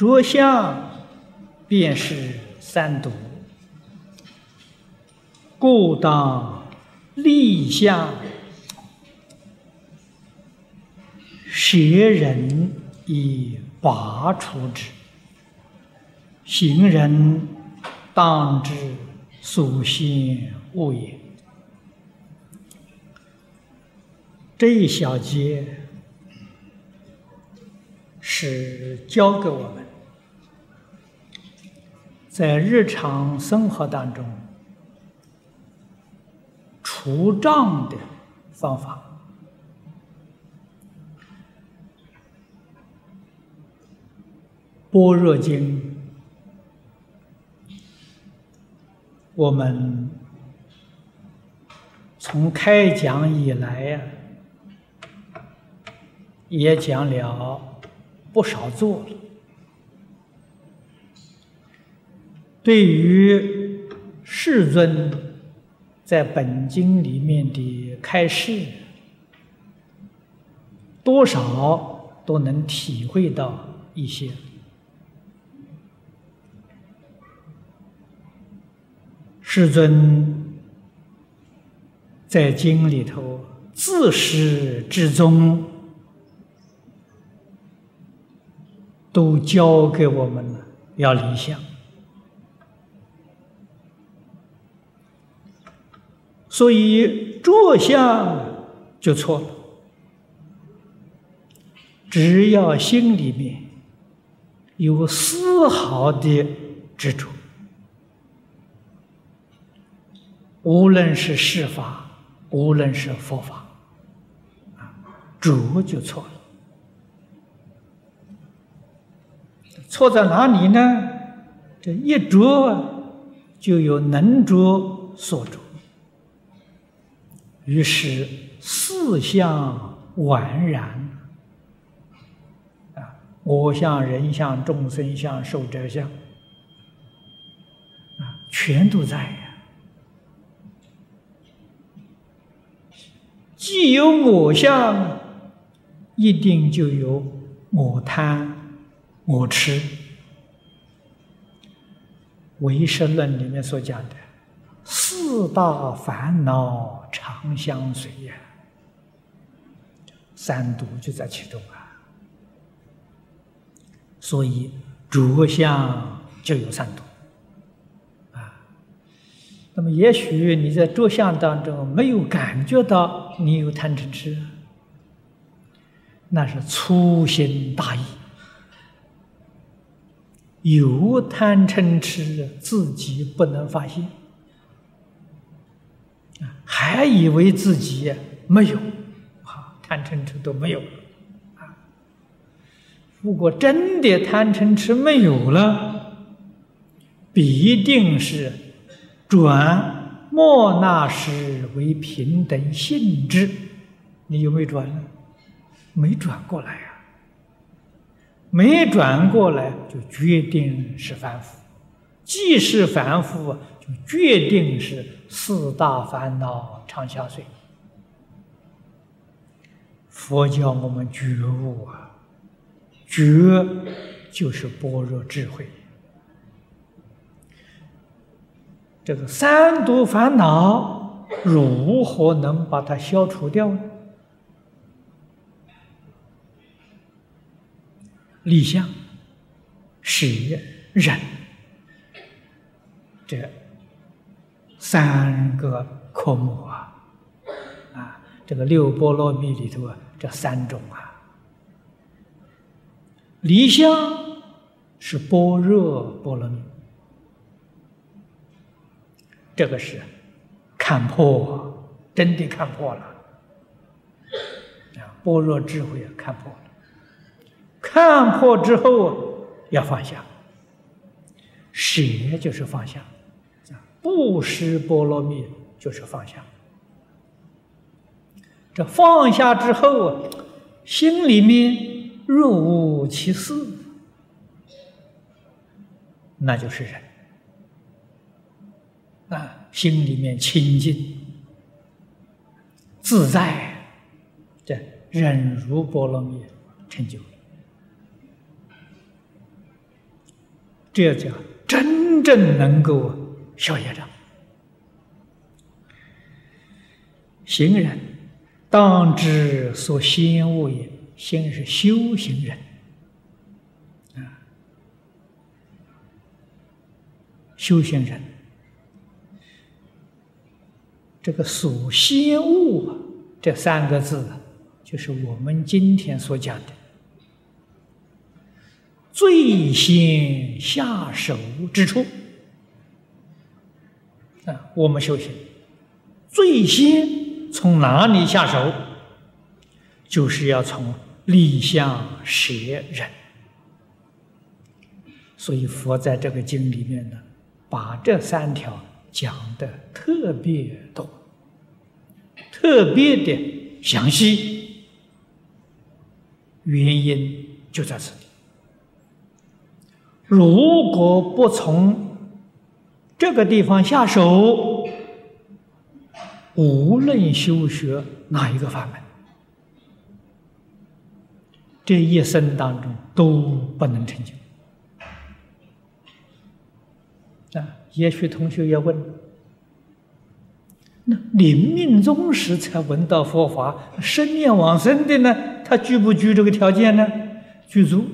着相便是三毒，故当立相，舍人以拔除之。行人当知所现物也。这一小节是教给我们，在日常生活当中除障的方法。般若经。我们从开讲以来呀，也讲了不少座了。对于世尊在本经里面的开示，多少都能体会到一些。世尊在经里头自始至终都教给我们了，要理想，所以着相就错了。只要心里面有丝毫的执着。无论是世法，无论是佛法，啊，着就错了。错在哪里呢？这一着就有能着所着，于是四相宛然，啊，我相、人相、众生相、寿者相，啊，全都在。既有我相，一定就有我贪、我痴。唯识论里面所讲的四大烦恼常相随呀，三毒就在其中啊。所以着相就有三毒啊。那么，也许你在着相当中没有感觉到你有贪嗔痴，那是粗心大意。有贪嗔痴，自己不能发现，还以为自己没有，啊，贪嗔痴都没有了，啊。如果真的贪嗔痴没有了，必定是。转莫那时为平等性质，你有没有转呢？没转过来呀，没转过来就决定是凡夫，既是凡夫，就决定是四大烦恼常相随。佛教我们觉悟啊，觉就是般若智慧。这个三毒烦恼如何能把它消除掉呢？立相、舍、忍，这三个科目啊，啊，这个六波罗蜜里头啊，这三种啊，离相是般若波罗蜜。这个是看破，真的看破了。啊！般若智慧啊看破了，看破之后要放下，舍就是放下，不施波罗蜜就是放下。这放下之后啊，心里面若无其事，那就是人。啊，心里面清净自在，这忍辱波罗蜜成就。这叫真正能够消业障。行人当知所先恶也，先是修行人。啊，修行人这个所先恶这三个字，就是我们今天所讲的。最先下手之处。啊，我们修行最先。从哪里下手？就是要从立相舍忍。所以佛在这个经里面呢，把这三条讲的特别多，特别的详细。原因就在这里。如果不从这个地方下手，无论修学哪一个法门，这一生当中都不能成就。啊，也许同学要问：那临命终时才闻到佛法、生念往生的呢？他具不具这个条件呢？具足。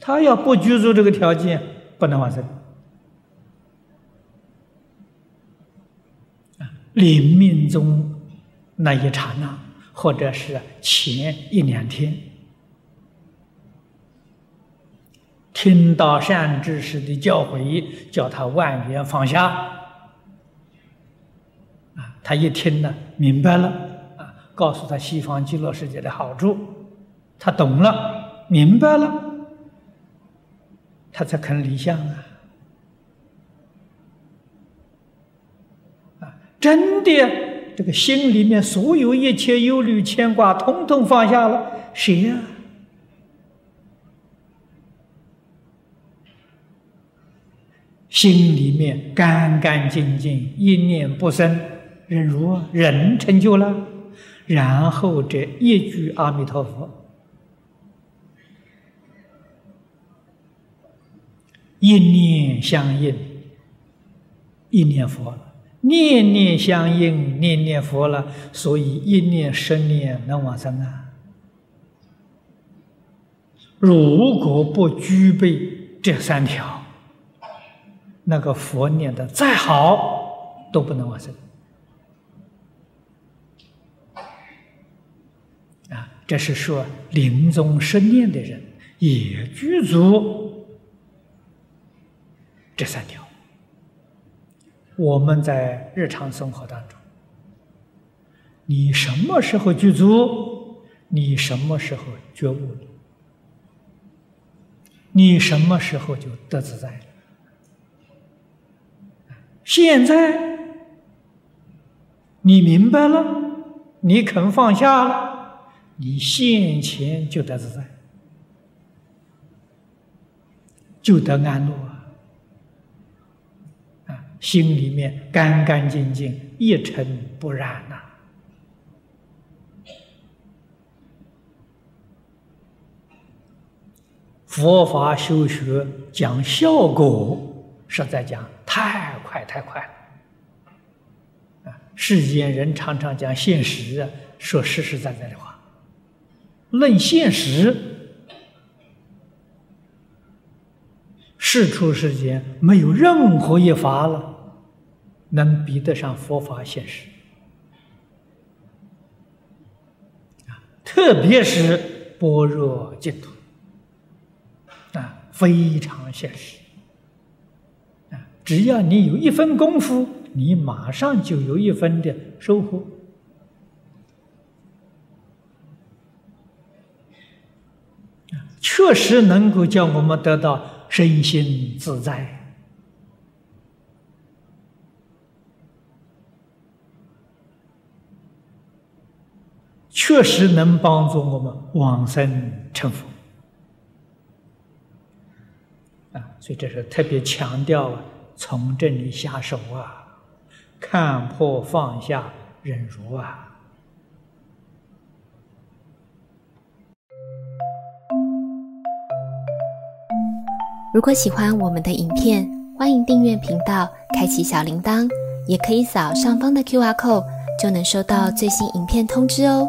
他要不具足这个条件，不能往生。临命中那一刹那，或者是前一两天，听到善知识的教诲，叫他万缘放下，啊，他一听呢，明白了，啊，告诉他西方极乐世界的好处，他懂了，明白了，他才肯离相啊。真的，这个心里面所有一切忧虑牵挂，统统放下了，谁呀？心里面干干净净，一念不生，忍如人成就了，然后这一句阿弥陀佛，一念相应，一念佛。念念相应，念念佛了，所以一念生念能往生啊。如果不具备这三条，那个佛念的再好，都不能往生。啊，这是说临终生念的人也具足这三条。我们在日常生活当中，你什么时候具足？你什么时候觉悟？你什么时候就得自在了？现在你明白了，你肯放下了，你现前就得自在，就得安乐。心里面干干净净，一尘不染呐。佛法修学讲效果，实在讲太快太快了。啊，世间人常常讲现实，说实实在在的话，论现实，世出世间没有任何一法了。能比得上佛法现实啊！特别是般若净土啊，非常现实啊！只要你有一分功夫，你马上就有一分的收获确实能够叫我们得到身心自在。确实能帮助我们往生成佛啊！所以这是特别强调从这里下手啊，看破放下忍辱啊。如果喜欢我们的影片，欢迎订阅频道，开启小铃铛，也可以扫上方的 Q R code，就能收到最新影片通知哦。